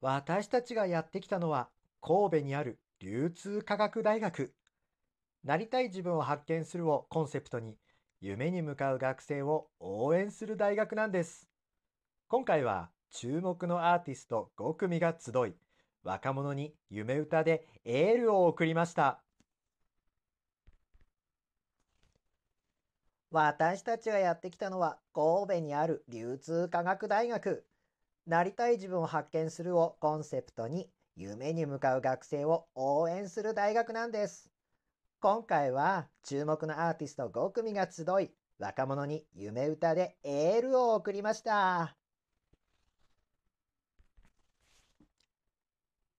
私たちがやってきたのは神戸にある流通科学大学。なりたい自分を発見するをコンセプトに夢に向かう学生を応援する大学なんです。今回は注目のアーティスト5組が集い、若者に夢歌でエールを送りました。私たちがやってきたのは神戸にある流通科学大学。なりたい自分を発見するをコンセプトに夢に向かう学生を応援する大学なんです。今回は注目のアーティスト5組が集い、若者に夢歌でエールを送りました。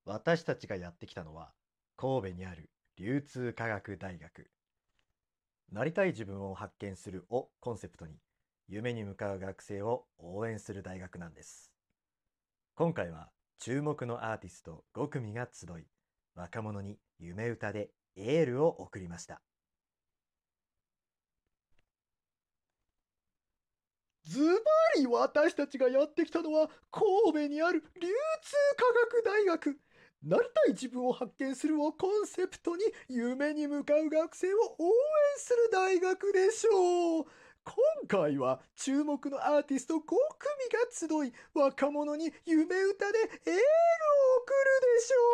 私たちがやってきたのは神戸にある流通科学大学。なりたい自分を発見するをコンセプトに夢に向かう学生を応援する大学なんです。今回は注目のアーティスト5組が集い、若者に夢歌でエールを送りました。ズバリ私たちがやってきたのは神戸にある流通科学大学。なりたい自分を発見するをコンセプトに夢に向かう学生を応援する大学でしょう。今回は注目のアーティスト5組が集い若者に夢歌でエールを送るでしょう。